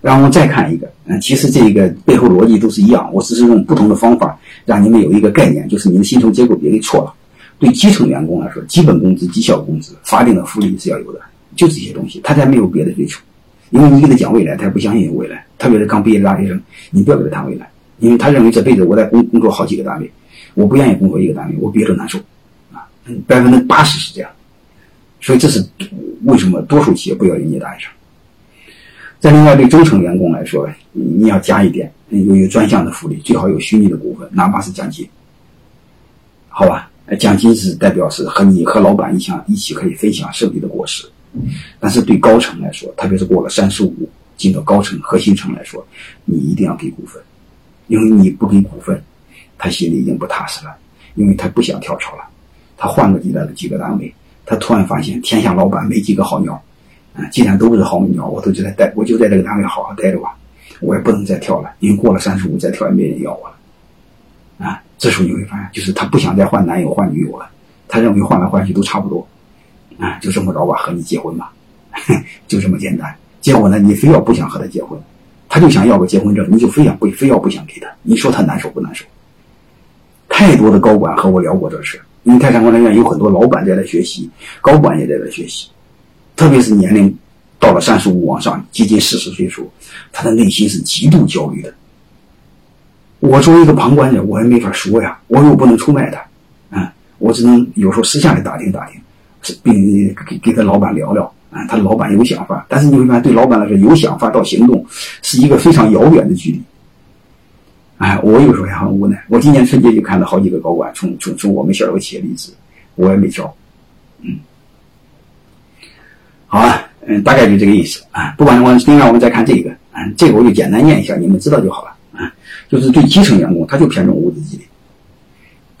然后我们再看一个，嗯，其实这个背后逻辑都是一样，我只是用不同的方法让你们有一个概念，就是你的薪酬结构别给错了。对基层员工来说，基本工资、绩效工资、法定的福利是要有的，就这些东西，他才没有别的追求。因为你给他讲未来，他也不相信有未来。特别是刚毕业的大学生，你不要给他谈未来，因为他认为这辈子我在工工作好几个单位，我不愿意工作一个单位，我憋着难受，啊，百分之八十是这样。所以这是为什么多数企业不要应届大学生。再另外，对中层员工来说，你要加一点，有有专项的福利，最好有虚拟的股份，哪怕是奖金，好吧？奖金是代表是和你和老板一起一起可以分享胜利的果实。但是对高层来说，特别是过了三十五进到高层核心层来说，你一定要给股份，因为你不给股份，他心里已经不踏实了，因为他不想跳槽了，他换个几个几个单位，他突然发现天下老板没几个好鸟。啊，既然都不是好鸟，我都就在待，我就在这个单位好好待着吧，我也不能再跳了，因为过了三十五再跳也没人要我了。啊，这时候你会发现，就是他不想再换男友换女友了，他认为换来换去都差不多，啊，就这么着吧，和你结婚吧，就这么简单。结果呢，你非要不想和他结婚，他就想要个结婚证，你就非要不非要不想给他，你说他难受不难受？太多的高管和我聊过这事，因为泰山管理院有很多老板在这学习，高管也在这学习。特别是年龄到了三十五往上，接近四十岁时候，他的内心是极度焦虑的。我作为一个旁观者，我也没法说呀，我又不能出卖他，啊，我只能有时候私下里打听打听，并给给他老板聊聊，啊，他老板有想法，但是你会发现，对老板来说，有想法到行动是一个非常遥远的距离。哎，我有时候也很无奈。我今年春节就看到好几个高管从从从我们小有企业离职，我也没招，嗯。好啊，嗯，大概就这个意思啊。不管我另外我们再看这个，啊，这个我就简单念一下，你们知道就好了啊。就是对基层员工，他就偏重物质激励，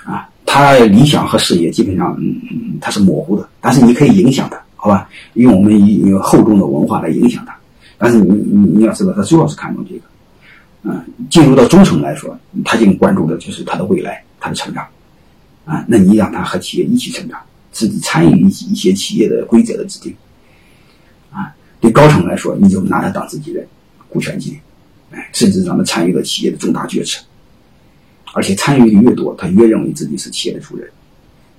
啊，他理想和事业基本上，嗯，他是模糊的，但是你可以影响他，好吧？用我们用厚重的文化来影响他。但是你你你要知道，他主要是看重这个，嗯，进入到中层来说，他更关注的就是他的未来，他的成长，啊，那你让他和企业一起成长，自己参与一一些企业的规则的制定。对高层来说，你就拿他当自己的，股权激励，哎，甚至咱们参与了企业的重大决策，而且参与的越多，他越认为自己是企业的主人。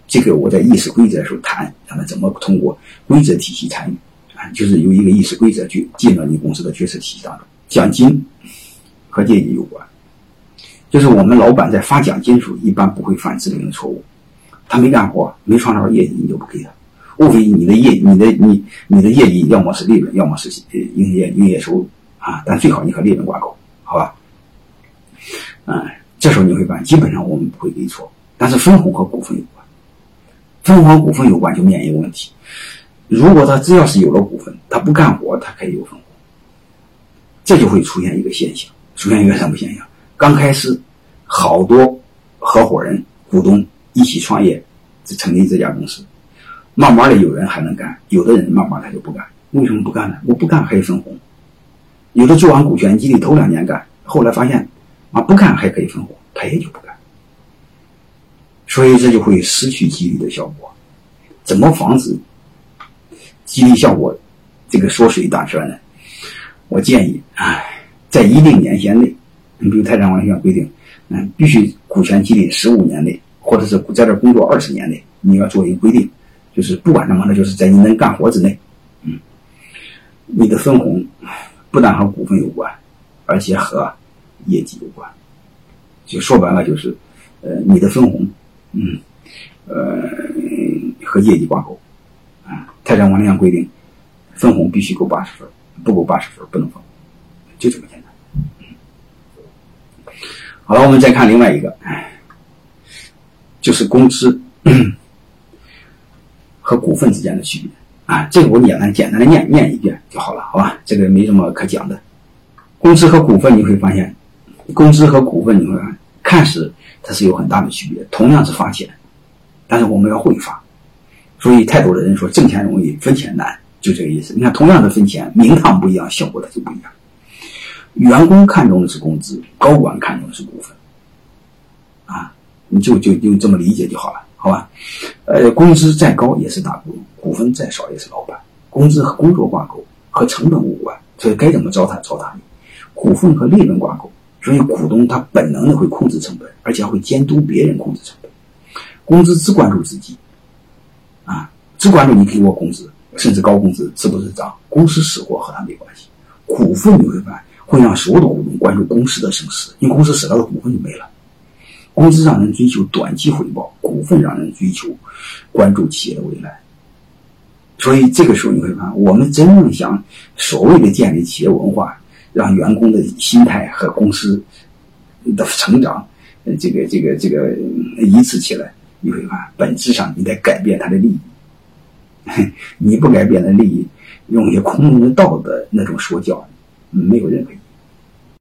这个我在议事规则的时候谈，咱们怎么通过规则体系参与，啊，就是由一个议事规则去进到你公司的决策体系当中。奖金和业绩有关，就是我们老板在发奖金的时候，一般不会犯致命的错误，他没干活，没创造业绩，你就不给他。无非你的业，你的你你的业绩要么是利润，要么是营业营业收入啊，但最好你和利润挂钩，好吧？嗯，这时候你会发现，基本上我们不会给错。但是分红和股份有关，分红和股份有关就面临一个问题：如果他只要是有了股份，他不干活，他可以有分红，这就会出现一个现象，出现一个什么现象？刚开始好多合伙人、股东一起创业，成立这家公司。慢慢的，有人还能干，有的人慢慢他就不干。为什么不干呢？我不干还有分红。有的做完股权激励，头两年干，后来发现啊不干还可以分红，他也就不干。所以这就会失去激励的效果。怎么防止激励效果这个缩水打折呢？我建议哎，在一定年限内，你比如泰山管理院规定，嗯，必须股权激励十五年内，或者是在这工作二十年内，你要做一个规定。就是不管什么的，就是在你能干活之内，嗯，你的分红不但和股份有关，而且和业绩有关。就说白了，就是呃，你的分红，嗯，呃，和业绩挂钩。啊，泰山管理院规定，分红必须够八十分，不够八十分不能分，就这么简单。好了，我们再看另外一个，就是工资。和股份之间的区别啊，这个我简单简单的念念一遍就好了，好吧？这个没什么可讲的。工资和股份你会发现，工资和股份你会发现看似它是有很大的区别，同样是发钱，但是我们要会发，所以太多的人说挣钱容易分钱难，就这个意思。你看，同样的分钱，名堂不一样，效果它就不一样。员工看重的是工资，高管看重的是股份，啊，你就就就这么理解就好了。好吧，呃，工资再高也是大股东，股份再少也是老板。工资和工作挂钩，和成本无关，所以该怎么糟蹋糟蹋你。股份和利润挂钩，所以股东他本能的会控制成本，而且会监督别人控制成本。公司只关注自己，啊，只关注你给我工资，甚至高工资是不是涨，公司死活和他没关系。股份你会发现会让所有的股东关注公司的生死，因为公司死了，股份就没了。公司让人追求短期回报，股份让人追求关注企业的未来。所以这个时候你会发现，我们真正想所谓的建立企业文化，让员工的心态和公司的成长，这个这个这个一致起来，你会发现，本质上你得改变他的利益。你不改变的利益，用一些空洞的道德那种说教，没有任何意义。